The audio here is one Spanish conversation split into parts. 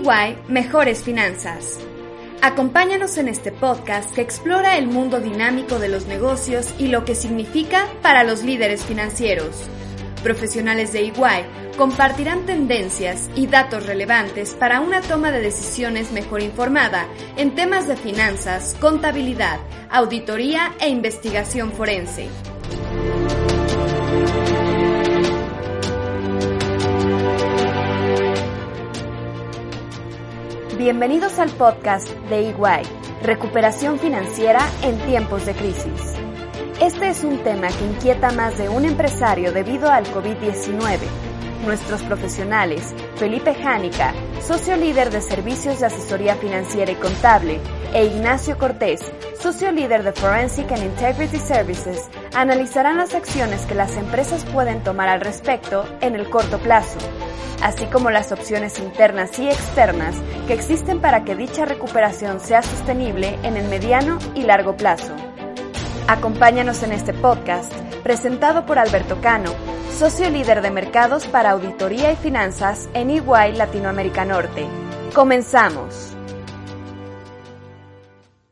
EY Mejores Finanzas. Acompáñanos en este podcast que explora el mundo dinámico de los negocios y lo que significa para los líderes financieros. Profesionales de EY compartirán tendencias y datos relevantes para una toma de decisiones mejor informada en temas de finanzas, contabilidad, auditoría e investigación forense. Bienvenidos al podcast de EY, Recuperación Financiera en tiempos de crisis. Este es un tema que inquieta más de un empresario debido al COVID-19. Nuestros profesionales, Felipe Jánica, socio líder de servicios de asesoría financiera y contable, e Ignacio Cortés, socio líder de Forensic and Integrity Services, analizarán las acciones que las empresas pueden tomar al respecto en el corto plazo, así como las opciones internas y externas que existen para que dicha recuperación sea sostenible en el mediano y largo plazo. Acompáñanos en este podcast, presentado por Alberto Cano, socio líder de mercados para auditoría y finanzas en EY Latinoamérica Norte. Comenzamos.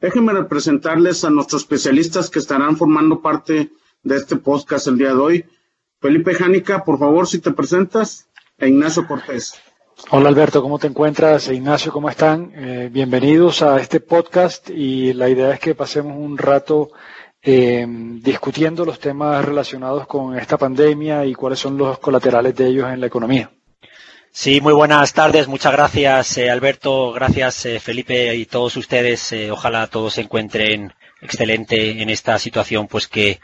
Déjenme presentarles a nuestros especialistas que estarán formando parte de este podcast el día de hoy. Felipe Jánica, por favor, si te presentas, e Ignacio Cortés. Hola Alberto, ¿cómo te encuentras? E Ignacio, ¿cómo están? Eh, bienvenidos a este podcast y la idea es que pasemos un rato eh, discutiendo los temas relacionados con esta pandemia y cuáles son los colaterales de ellos en la economía. Sí, muy buenas tardes. Muchas gracias, eh, Alberto. Gracias, eh, Felipe y todos ustedes. Eh, ojalá todos se encuentren excelente en esta situación, pues que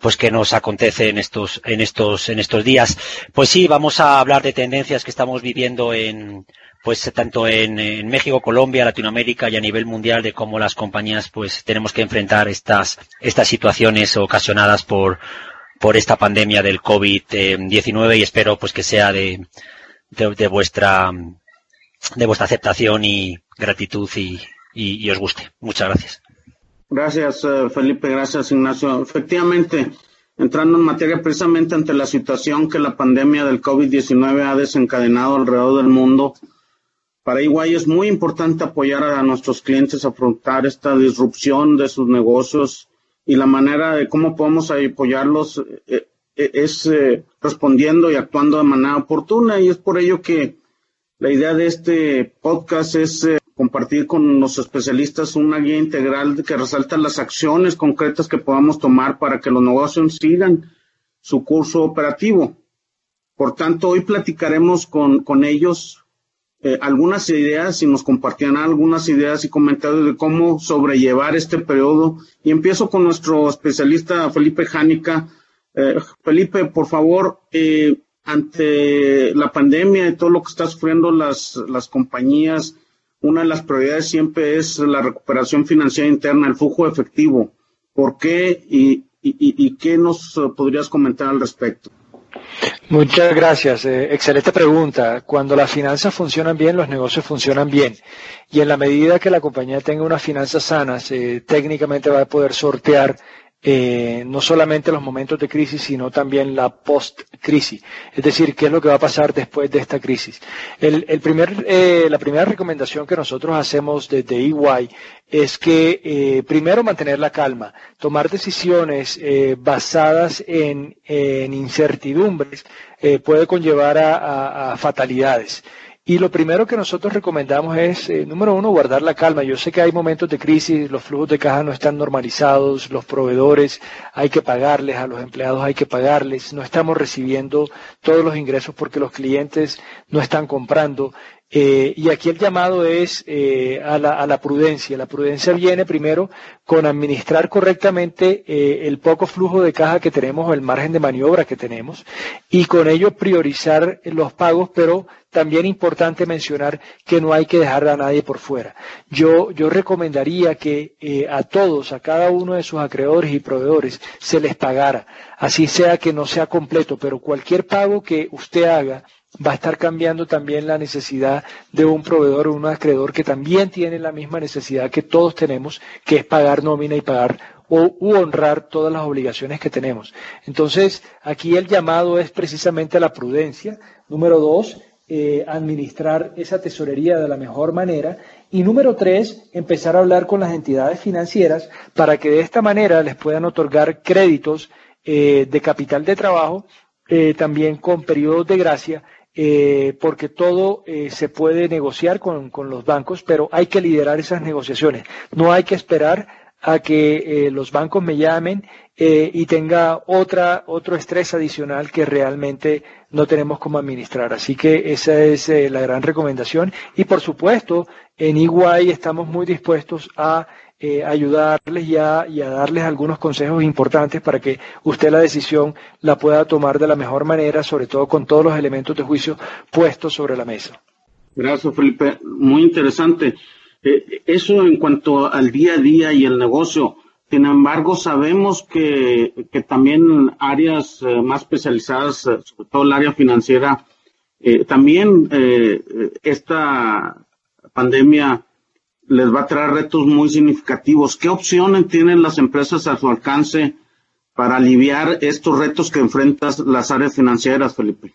pues que nos acontece en estos en estos en estos días. Pues sí, vamos a hablar de tendencias que estamos viviendo en pues tanto en, en, México, Colombia, Latinoamérica y a nivel mundial de cómo las compañías pues tenemos que enfrentar estas estas situaciones ocasionadas por por esta pandemia del COVID-19 y espero pues que sea de, de, de, vuestra de vuestra aceptación y gratitud y, y, y os guste. Muchas gracias. Gracias, uh, Felipe. Gracias, Ignacio. Efectivamente, entrando en materia precisamente ante la situación que la pandemia del COVID-19 ha desencadenado alrededor del mundo, para Iguay es muy importante apoyar a nuestros clientes a afrontar esta disrupción de sus negocios y la manera de cómo podemos apoyarlos eh, eh, es eh, respondiendo y actuando de manera oportuna y es por ello que la idea de este podcast es eh, compartir con los especialistas una guía integral que resalta las acciones concretas que podamos tomar para que los negocios sigan su curso operativo. Por tanto, hoy platicaremos con, con ellos eh, algunas ideas y nos compartirán algunas ideas y comentarios de cómo sobrellevar este periodo. Y empiezo con nuestro especialista Felipe Jánica. Eh, Felipe, por favor, eh, ante la pandemia y todo lo que están sufriendo las, las compañías, una de las prioridades siempre es la recuperación financiera interna, el flujo efectivo. ¿Por qué y, qué nos podrías comentar al respecto? Muchas gracias. Eh, excelente pregunta. Cuando las finanzas funcionan bien, los negocios funcionan bien. Y en la medida que la compañía tenga unas finanzas sanas, eh, técnicamente va a poder sortear eh, no solamente los momentos de crisis, sino también la post-crisis. Es decir, qué es lo que va a pasar después de esta crisis. El, el primer, eh, la primera recomendación que nosotros hacemos desde EY es que eh, primero mantener la calma, tomar decisiones eh, basadas en, incertidumbres eh, puede conllevar a fatalidades. Y lo primero que nosotros recomendamos es, eh, número uno, guardar la calma. Yo sé que hay momentos de crisis, los flujos de caja no están normalizados, los proveedores hay que pagarles, a los empleados hay que pagarles, no estamos recibiendo todos los ingresos porque los clientes no están comprando. Eh, y aquí el llamado es eh, a, la, a, la, prudencia. La prudencia viene primero con administrar correctamente eh, el poco flujo de caja que tenemos o el margen de maniobra que tenemos y con ello priorizar los pagos, pero también importante mencionar que no hay que dejar a nadie por fuera. Yo, yo recomendaría que eh, a todos, a cada uno de sus acreedores y proveedores, se les pagara, así sea que no sea completo, pero cualquier pago que usted haga va a estar cambiando también la necesidad de un proveedor o un acreedor que también tiene la misma necesidad que todos tenemos, que es pagar nómina y pagar o u honrar todas las obligaciones que tenemos. Entonces, aquí el llamado es precisamente a la prudencia. Número dos, eh, administrar esa tesorería de la mejor manera. Y número tres, empezar a hablar con las entidades financieras para que de esta manera les puedan otorgar créditos eh, de capital de trabajo, eh, también con periodos de gracia eh, porque todo eh, se puede negociar con, con, los bancos, pero hay que liderar esas negociaciones. No hay que esperar a que eh, los bancos me llamen eh, y tenga otra, otro estrés adicional que realmente no tenemos cómo administrar. Así que esa es eh, la gran recomendación. Y por supuesto, en Iguay estamos muy dispuestos a eh, ayudarles y a, y a, darles algunos consejos importantes para que usted la decisión la pueda tomar de la mejor manera, sobre todo con todos los elementos de juicio puestos sobre la mesa. Gracias, Felipe. Muy interesante. Eh, eso en cuanto al día a día y el negocio. Sin embargo, sabemos que, que también áreas eh, más especializadas, eh, sobre todo el área financiera, también esta pandemia les va a traer retos muy significativos. ¿Qué opciones tienen las empresas a su alcance para aliviar estos retos que enfrentan las áreas financieras, Felipe?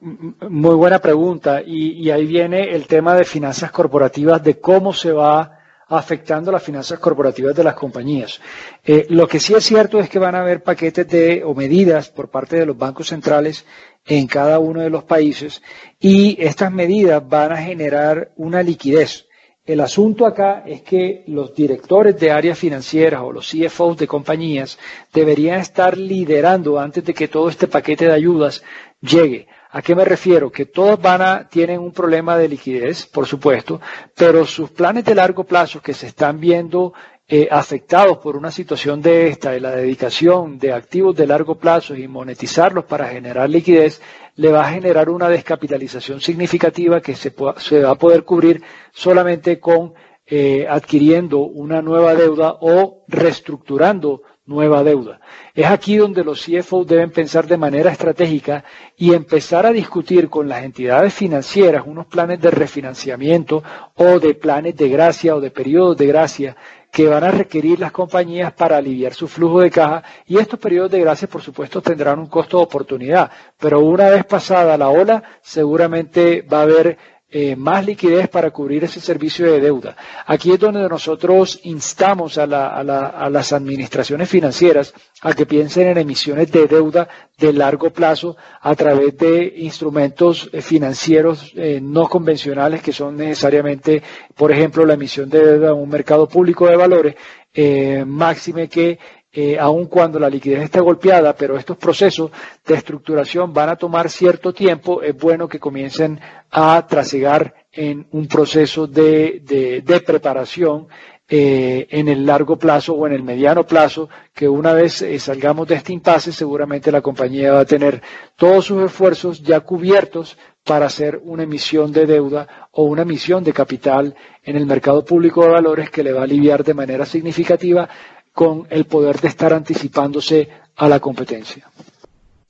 Muy buena pregunta. Y, ahí viene el tema de finanzas corporativas, de cómo se va afectando las finanzas corporativas de las compañías. Eh, lo que sí es cierto es que van a haber paquetes de o medidas por parte de los bancos centrales en cada uno de los países y estas medidas van a generar una liquidez. El asunto acá es que los directores de áreas financieras o los CFOs de compañías deberían estar liderando antes de que todo este paquete de ayudas llegue. ¿A qué me refiero? Que todos van a, tienen un problema de liquidez, por supuesto, pero sus planes de largo plazo que se están viendo eh, afectados por una situación de esta, de la dedicación de activos de largo plazo y monetizarlos para generar liquidez, le va a generar una descapitalización significativa que se, se va a poder cubrir solamente con eh, adquiriendo una nueva deuda o reestructurando nueva deuda. Es aquí donde los CFO deben pensar de manera estratégica y empezar a discutir con las entidades financieras unos planes de refinanciamiento o de planes de gracia o de periodos de gracia que van a requerir las compañías para aliviar su flujo de caja y estos periodos de gracia por supuesto tendrán un costo de oportunidad, pero una vez pasada la ola seguramente va a haber eh, más liquidez para cubrir ese servicio de deuda. Aquí es donde nosotros instamos a, la, a, la, a, las administraciones financieras a que piensen en emisiones de deuda de largo plazo a través de instrumentos eh, financieros eh, no convencionales que son necesariamente, por ejemplo, la emisión de deuda en un mercado público de valores, eh, máxime que eh, aun cuando la liquidez está golpeada, pero estos procesos de estructuración van a tomar cierto tiempo, es bueno que comiencen a trasegar en un proceso de, de, de preparación eh, en el largo plazo o en el mediano plazo, que una vez eh, salgamos de este impasse, seguramente la compañía va a tener todos sus esfuerzos ya cubiertos para hacer una emisión de deuda o una emisión de capital en el mercado público de valores que le va a aliviar de manera significativa con el poder de estar anticipándose a la competencia.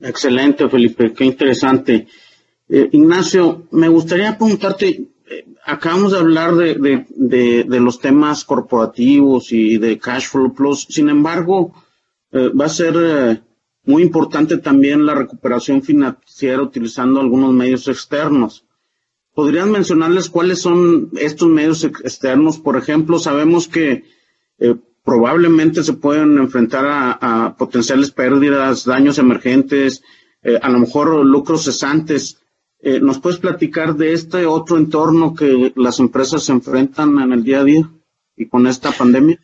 Excelente, Felipe, qué interesante. Eh, Ignacio, me gustaría preguntarte, eh, acabamos de hablar de, de, de, los temas corporativos y de cash flow plus, sin embargo, eh, va a ser muy importante también la recuperación financiera utilizando algunos medios externos. ¿Podrían mencionarles cuáles son estos medios externos? Por ejemplo, sabemos que probablemente se pueden enfrentar a, potenciales pérdidas, daños emergentes, eh, a lo mejor lucros cesantes. Eh, ¿Nos puedes platicar de este otro entorno que las empresas se enfrentan en el día a día y con esta pandemia?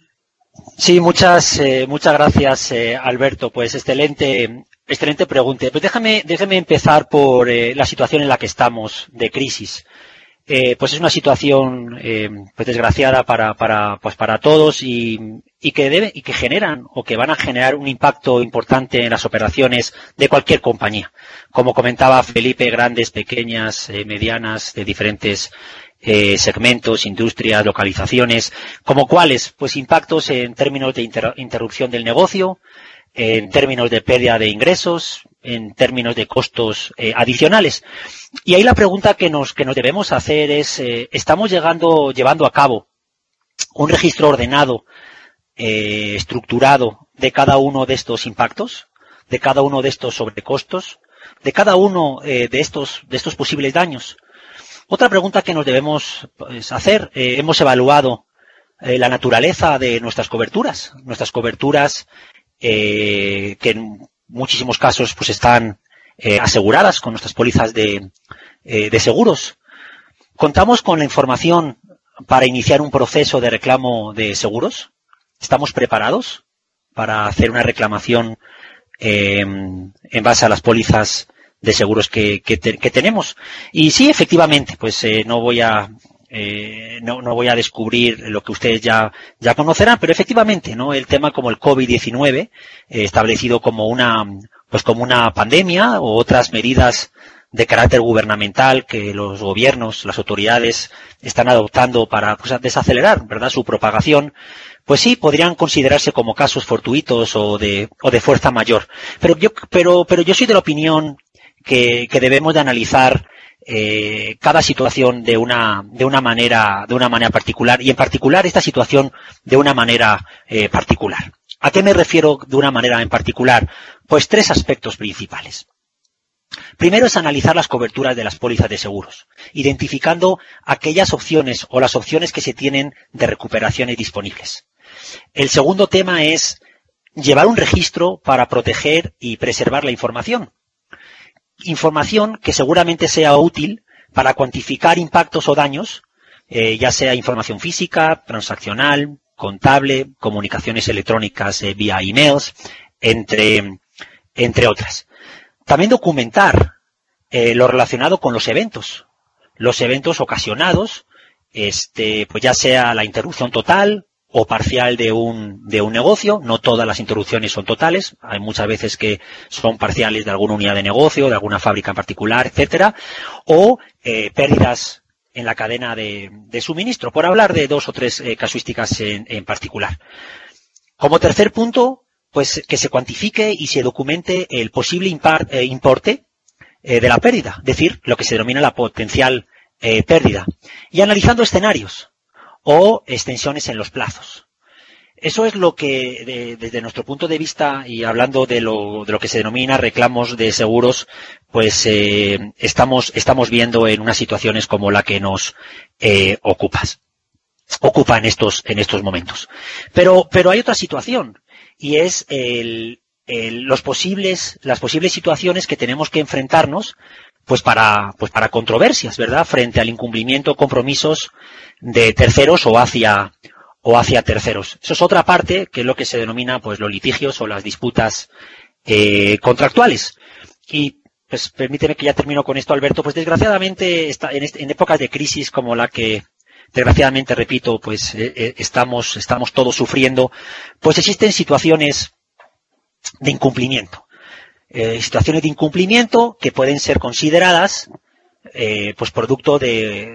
Sí, muchas, eh, muchas gracias, eh, Alberto. Pues excelente, excelente pregunta. Pues déjame, déjame empezar por la situación en la que estamos de crisis. Eh, pues es una situación eh, pues desgraciada para, para, pues para todos y, y que debe, y que generan o que van a generar un impacto importante en las operaciones de cualquier compañía. Como comentaba Felipe, grandes, pequeñas, eh, medianas, de diferentes eh, segmentos, industrias, localizaciones, como cuáles, pues impactos en términos de inter interrupción del negocio, en términos de pérdida de ingresos, en términos de costos eh, adicionales. Y ahí la pregunta que nos, que nos debemos hacer es, eh, ¿estamos llegando, llevando a cabo un registro ordenado, eh, estructurado de cada uno de estos impactos, de cada uno de estos sobrecostos, de cada uno de estos, de estos posibles daños? Otra pregunta que nos debemos pues, hacer, hemos evaluado la naturaleza de nuestras coberturas, nuestras coberturas eh, que muchísimos casos pues están eh, aseguradas con nuestras pólizas de, eh, de seguros. Contamos con la información para iniciar un proceso de reclamo de seguros. Estamos preparados para hacer una reclamación eh, en base a las pólizas de seguros que, que, que tenemos. Y sí, efectivamente, pues eh, no voy a eh, no, no, voy a descubrir lo que ustedes ya, ya conocerán, pero efectivamente, ¿no? El tema como el COVID-19, eh, establecido como una, pues como una pandemia o otras medidas de carácter gubernamental que los gobiernos, las autoridades están adoptando para pues, desacelerar, ¿verdad?, su propagación, pues sí, podrían considerarse como casos fortuitos o de, o de fuerza mayor. Pero yo, pero, pero yo soy de la opinión que, que debemos de analizar eh, cada situación de una, de una manera, de una manera particular y en particular esta situación de una manera eh, particular. ¿A qué me refiero de una manera en particular? Pues tres aspectos principales. Primero es analizar las coberturas de las pólizas de seguros, identificando aquellas opciones o las opciones que se tienen de recuperaciones disponibles. El segundo tema es llevar un registro para proteger y preservar la información, información que seguramente sea útil para cuantificar impactos o daños, eh, ya sea información física, transaccional, contable, comunicaciones electrónicas eh, vía emails, entre, entre otras. También documentar eh, lo relacionado con los eventos, los eventos ocasionados, este, pues ya sea la interrupción total o parcial de un, de un negocio. No todas las interrupciones son totales. Hay muchas veces que son parciales de alguna unidad de negocio, de alguna fábrica en particular, etcétera. O eh, pérdidas en la cadena de, de, suministro, por hablar de dos o tres eh, casuísticas en, en, particular. Como tercer punto, pues que se cuantifique y se documente el posible eh, importe eh, de la pérdida, es decir, lo que se denomina la potencial eh, pérdida. Y analizando escenarios, o extensiones en los plazos. Eso es lo que, de, desde nuestro punto de vista, y hablando de lo, de lo que se denomina reclamos de seguros, pues eh, estamos, estamos viendo en unas situaciones como la que nos eh, ocupa en estos, en estos momentos. Pero, pero hay otra situación, y es el, los posibles, las posibles situaciones que tenemos que enfrentarnos pues para, pues para controversias, ¿verdad? Frente al incumplimiento compromisos de terceros o hacia, o hacia terceros. Eso es otra parte que es lo que se denomina, pues, los litigios o las disputas eh, contractuales. Y, pues, permíteme que ya termino con esto, Alberto. Pues, desgraciadamente, está, en, épocas de crisis como la que, desgraciadamente, repito, pues, eh, eh, estamos, estamos todos sufriendo, pues existen situaciones de incumplimiento eh, situaciones de incumplimiento que pueden ser consideradas eh, pues producto de,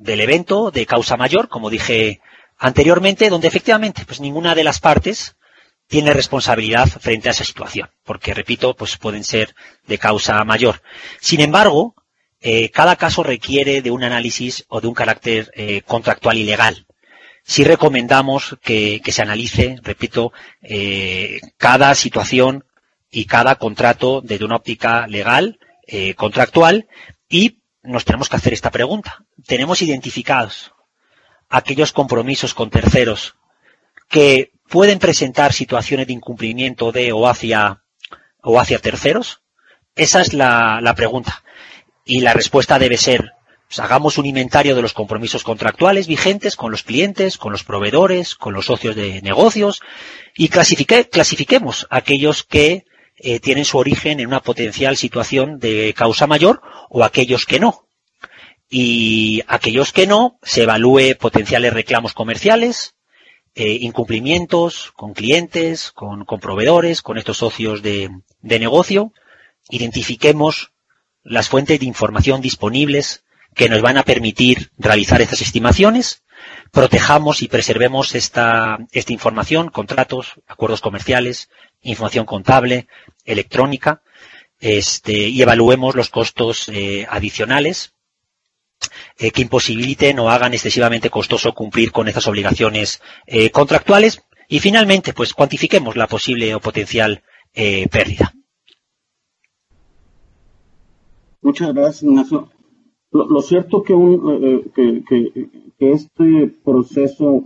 del evento de causa mayor, como dije anteriormente, donde efectivamente pues ninguna de las partes tiene responsabilidad frente a esa situación, porque repito, pues pueden ser de causa mayor. Sin embargo, eh, cada caso requiere de un análisis o de un carácter eh, contractual y legal. Sí recomendamos que, se analice, repito, eh, cada situación y cada contrato desde una óptica legal, contractual, y nos tenemos que hacer esta pregunta. ¿Tenemos identificados aquellos compromisos con terceros que pueden presentar situaciones de incumplimiento de o hacia, o hacia terceros? Esa es la, la pregunta. Y la respuesta debe ser Pues hagamos un inventario de los compromisos contractuales vigentes con los clientes, con los proveedores, con los socios de negocios y clasifiquemos aquellos que eh, tienen su origen en una potencial situación de causa mayor o aquellos que no. Y aquellos que no, se evalúe potenciales reclamos comerciales, eh, incumplimientos con clientes, con, proveedores, con estos socios de, de negocio, identifiquemos las fuentes de información disponibles que nos van a permitir realizar estas estimaciones, protejamos y preservemos esta, esta información, contratos, acuerdos comerciales, información contable, electrónica, este, y evaluemos los costos eh, adicionales eh, que imposibiliten o hagan excesivamente costoso cumplir con estas obligaciones eh, contractuales. Y finalmente, pues cuantifiquemos la posible o potencial pérdida. Muchas gracias, Ignacio. Lo, cierto que, un, que, que, este proceso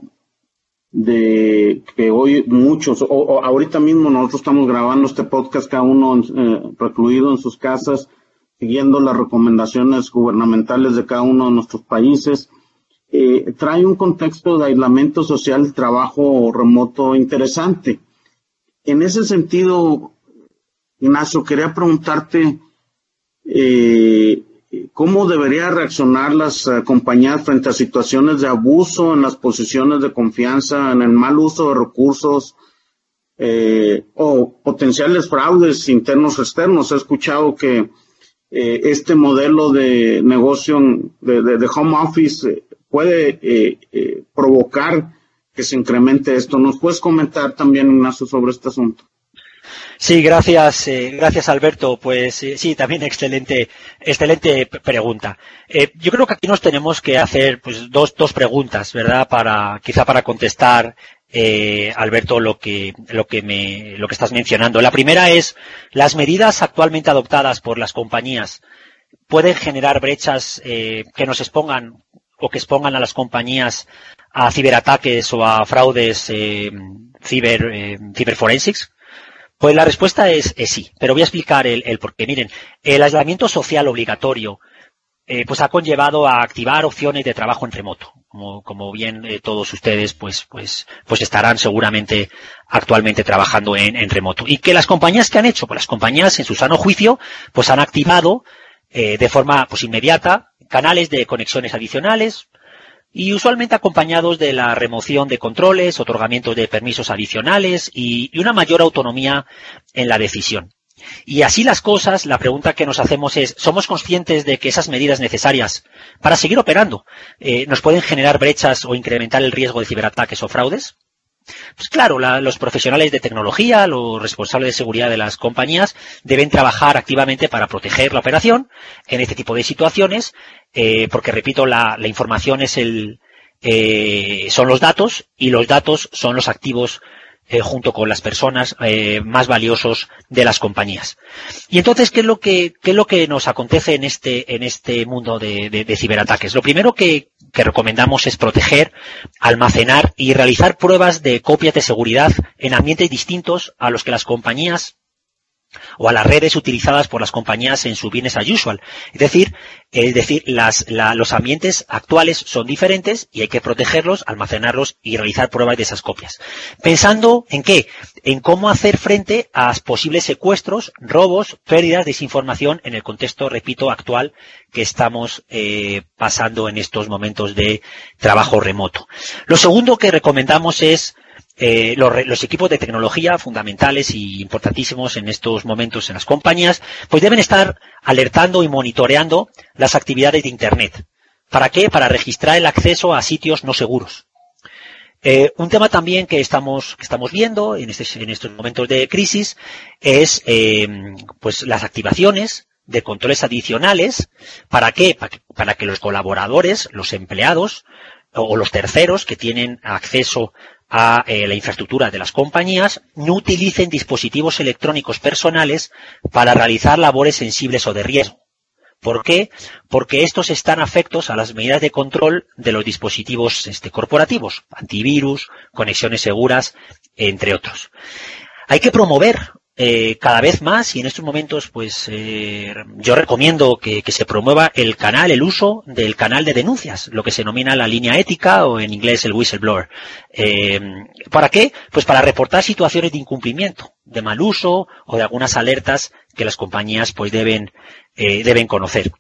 de que hoy muchos, o, ahorita mismo nosotros estamos grabando este podcast cada uno eh, recluido en sus casas, siguiendo las recomendaciones gubernamentales de cada uno de nuestros países, eh, trae un contexto de aislamiento social, trabajo remoto interesante. En ese sentido, Ignacio, quería preguntarte, eh, ¿Cómo debería reaccionar las eh, compañías frente a situaciones de abuso en las posiciones de confianza, en el mal uso de recursos eh, o potenciales fraudes internos o externos? He escuchado que eh, este modelo de negocio de, home office puede provocar que se incremente esto. ¿Nos puedes comentar también, Ignacio, sobre este asunto? Sí, gracias, eh, gracias Alberto. Pues eh, sí, también excelente, excelente pregunta. Eh, yo creo que aquí nos tenemos que hacer pues dos, dos preguntas, ¿verdad? Para, quizá para contestar, Alberto, lo que, lo que me, lo que estás mencionando. La primera es, las medidas actualmente adoptadas por las compañías pueden generar brechas que nos expongan o que expongan a las compañías a ciberataques o a fraudes ciber, ciberforensics. Pues la respuesta es, sí, pero voy a explicar el, por qué. Miren, el aislamiento social obligatorio eh, pues ha conllevado a activar opciones de trabajo en remoto. Como, bien eh, todos ustedes pues, pues, pues estarán seguramente actualmente trabajando en, en, remoto. Y que las compañías que han hecho, pues las compañías en su sano juicio, pues han activado eh, de forma pues inmediata canales de conexiones adicionales, y usualmente acompañados de la remoción de controles, otorgamiento de permisos adicionales y, una mayor autonomía en la decisión. Y así las cosas, la pregunta que nos hacemos es, ¿somos conscientes de que esas medidas necesarias para seguir operando eh, nos pueden generar brechas o incrementar el riesgo de ciberataques o fraudes? Pues claro, los profesionales de tecnología, los responsables de seguridad de las compañías deben trabajar activamente para proteger la operación en este tipo de situaciones, eh, porque repito, la, información es el, eh, son los datos y los datos son los activos eh, junto con las personas eh, más valiosos de las compañías. Y entonces, ¿qué es lo que, qué es lo que nos acontece en este, en este mundo de, de, ciberataques? Lo primero que, que recomendamos es proteger, almacenar y realizar pruebas de copias de seguridad en ambientes distintos a los que las compañías o a las redes utilizadas por las compañías en su bienes as usual. Es decir, es decir, las, los ambientes actuales son diferentes y hay que protegerlos, almacenarlos y realizar pruebas de esas copias. Pensando en qué? En cómo hacer frente a posibles secuestros, robos, pérdidas, desinformación en el contexto, repito, actual que estamos eh, pasando en estos momentos de trabajo remoto. Lo segundo que recomendamos es eh, los, equipos de tecnología fundamentales y importantísimos en estos momentos en las compañías, pues deben estar alertando y monitoreando las actividades de Internet. ¿Para qué? Para registrar el acceso a sitios no seguros. Eh, un tema también que estamos, estamos viendo en, este, en estos momentos de crisis es eh, pues las activaciones de controles adicionales. ¿Para qué? Para que los colaboradores, los empleados o los terceros que tienen acceso a eh, la infraestructura de las compañías no utilicen dispositivos electrónicos personales para realizar labores sensibles o de riesgo. ¿Por qué? Porque estos están afectos a las medidas de control de los dispositivos este, corporativos, antivirus, conexiones seguras, entre otros. Hay que promover eh, cada vez más y en estos momentos pues eh, yo recomiendo que, que, se promueva el canal, el uso del canal de denuncias, lo que se denomina la línea ética o en inglés el whistleblower. Eh, ¿Para qué? Pues para reportar situaciones de incumplimiento, de mal uso o de algunas alertas que las compañías pues deben, eh, deben conocer.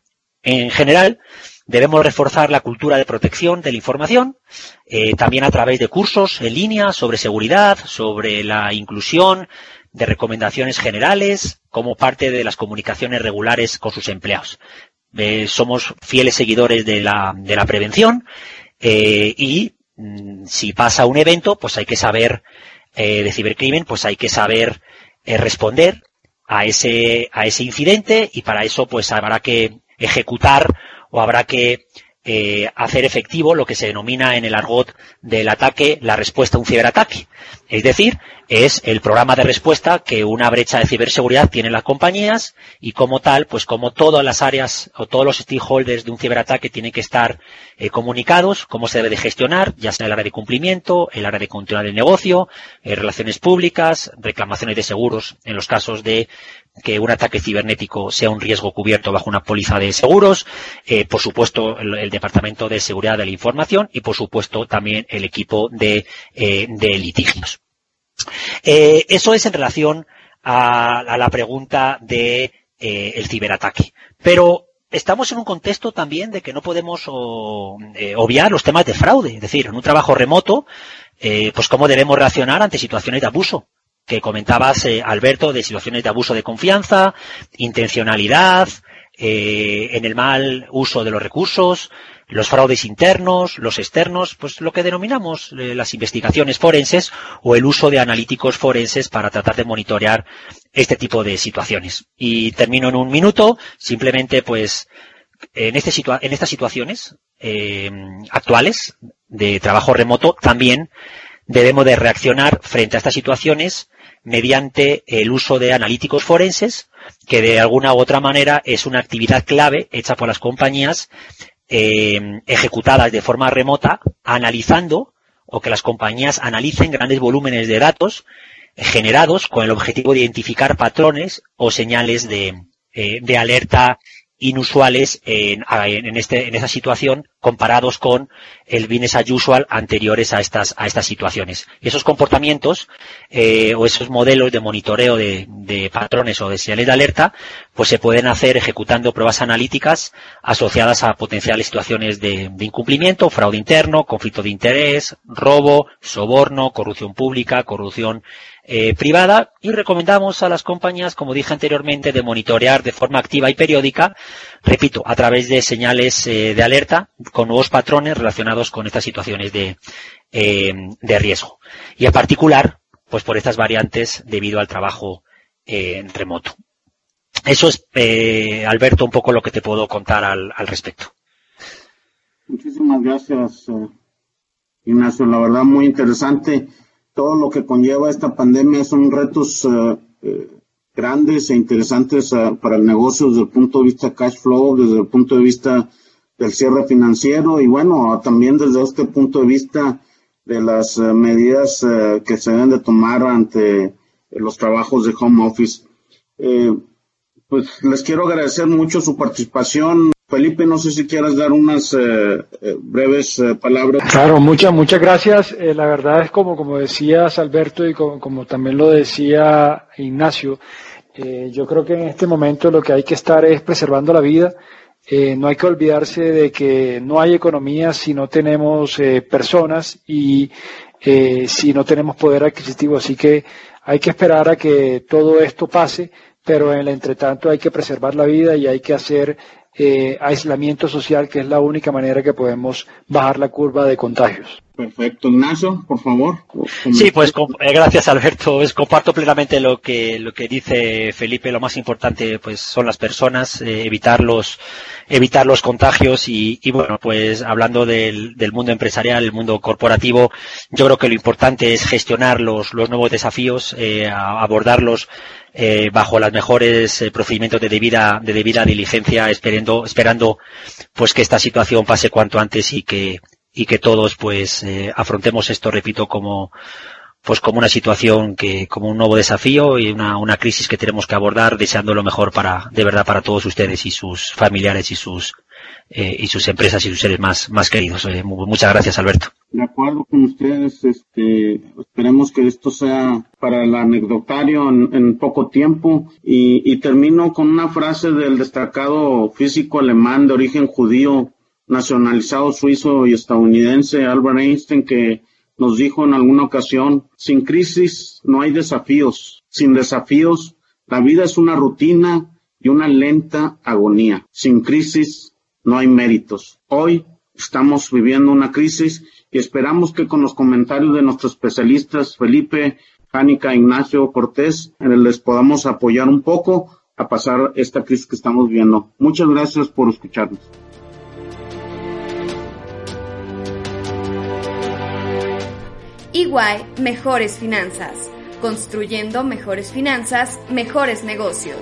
En general, Debemos reforzar la cultura de protección de la información, eh, también a través de cursos en línea sobre seguridad, sobre la inclusión, de recomendaciones generales como parte de las comunicaciones regulares con sus empleados. Eh, somos fieles seguidores de la, de la prevención eh, y mm, si pasa un evento, pues hay que saber eh, de cibercrimen, pues hay que saber responder a ese, a ese incidente y para eso pues habrá que ejecutar o habrá que eh, hacer efectivo lo que se denomina en el argot del ataque la respuesta a un ciberataque. Es decir, es el programa de respuesta que una brecha de ciberseguridad tiene las compañías y como tal, pues como todas las áreas o todos los stakeholders de un ciberataque tienen que estar eh, comunicados, cómo se debe de gestionar, ya sea el área de cumplimiento, el área de control del negocio, eh, relaciones públicas, reclamaciones de seguros en los casos de que un ataque cibernético sea un riesgo cubierto bajo una póliza de seguros, eh, por supuesto el, el, Departamento de Seguridad de la Información y por supuesto también el equipo de, eh, de litigios. Eh, eso es en relación a, a la pregunta de eh, el ciberataque. Pero estamos en un contexto también de que no podemos o, eh, obviar los temas de fraude. Es decir, en un trabajo remoto, eh, pues cómo debemos reaccionar ante situaciones de abuso que comentabas, eh, Alberto, de situaciones de abuso de confianza, intencionalidad, eh, en el mal uso de los recursos, los fraudes internos, los externos, pues lo que denominamos eh, las investigaciones forenses o el uso de analíticos forenses para tratar de monitorear este tipo de situaciones. Y termino en un minuto, simplemente pues en, este en estas situaciones eh, actuales de trabajo remoto también debemos de reaccionar frente a estas situaciones mediante el uso de analíticos forenses, que de alguna u otra manera es una actividad clave hecha por las compañías eh, ejecutadas de forma remota, analizando o que las compañías analicen grandes volúmenes de datos generados con el objetivo de identificar patrones o señales de, eh, de alerta inusuales en, en, este, en esa situación comparados con el business as usual anteriores a estas, a estas situaciones. Y esos comportamientos eh, o esos modelos de monitoreo de, de, patrones o de señales de alerta, pues se pueden hacer ejecutando pruebas analíticas asociadas a potenciales situaciones de, de incumplimiento, fraude interno, conflicto de interés, robo, soborno, corrupción pública, corrupción eh, privada y recomendamos a las compañías, como dije anteriormente, de monitorear de forma activa y periódica, repito, a través de señales eh, de alerta con nuevos patrones relacionados con estas situaciones de, eh, de riesgo. Y en particular, pues por estas variantes debido al trabajo remoto. Eso es, Alberto, un poco lo que te puedo contar al, al respecto. Muchísimas gracias, Ignacio. La verdad, muy interesante todo lo que conlleva esta pandemia son retos eh, grandes e interesantes para el negocio desde el punto de vista cash flow, desde el punto de vista del cierre financiero y bueno, también desde este punto de vista de las uh, medidas que se deben de tomar ante los trabajos de home office. Eh, pues les quiero agradecer mucho su participación. Felipe, no sé si quieras dar unas eh, eh, breves eh, palabras. Claro, muchas, muchas gracias. Eh, la verdad es como, como decías, Alberto, y como, como también lo decía Ignacio, eh, yo creo que en este momento lo que hay que estar es preservando la vida. No hay que olvidarse de que no hay economía si no tenemos personas y si no tenemos poder adquisitivo. Así que hay que esperar a que todo esto pase, pero en el entretanto hay que preservar la vida y hay que hacer eh, aislamiento social, que es la única manera que podemos bajar la curva de contagios. Perfecto, Ignacio, por favor. Sí, pues eh, gracias Alberto. Es, comparto plenamente lo que lo que dice Felipe. Lo más importante, pues, son las personas, eh, evitar los evitar los contagios y, y bueno, pues hablando del, del, mundo empresarial, el mundo corporativo, yo creo que lo importante es gestionar los los nuevos desafíos, eh, abordarlos eh, bajo los mejores eh, procedimientos de debida, de debida diligencia, esperando, esperando pues que esta situación pase cuanto antes y que, y que todos pues eh, afrontemos esto, repito, como, pues como una situación que, como un nuevo desafío y una, una crisis que tenemos que abordar deseando lo mejor para, de verdad, para todos ustedes y sus familiares y sus, eh, y sus empresas y sus seres más, más queridos. Eh, muchas gracias, Alberto. De acuerdo con ustedes, este, esperemos que esto sea para el anecdotario en, en poco tiempo y, y termino con una frase del destacado físico alemán de origen judío, nacionalizado suizo y estadounidense Albert Einstein que nos dijo en alguna ocasión, sin crisis no hay desafíos, sin desafíos la vida es una rutina y una lenta agonía, sin crisis no hay méritos. Hoy estamos viviendo una crisis y esperamos que con los comentarios de nuestros especialistas Felipe, Jánica, Ignacio, Cortés, les podamos apoyar un poco a pasar esta crisis que estamos viendo. Muchas gracias por escucharnos. Igual, mejores finanzas. Construyendo mejores finanzas, mejores negocios.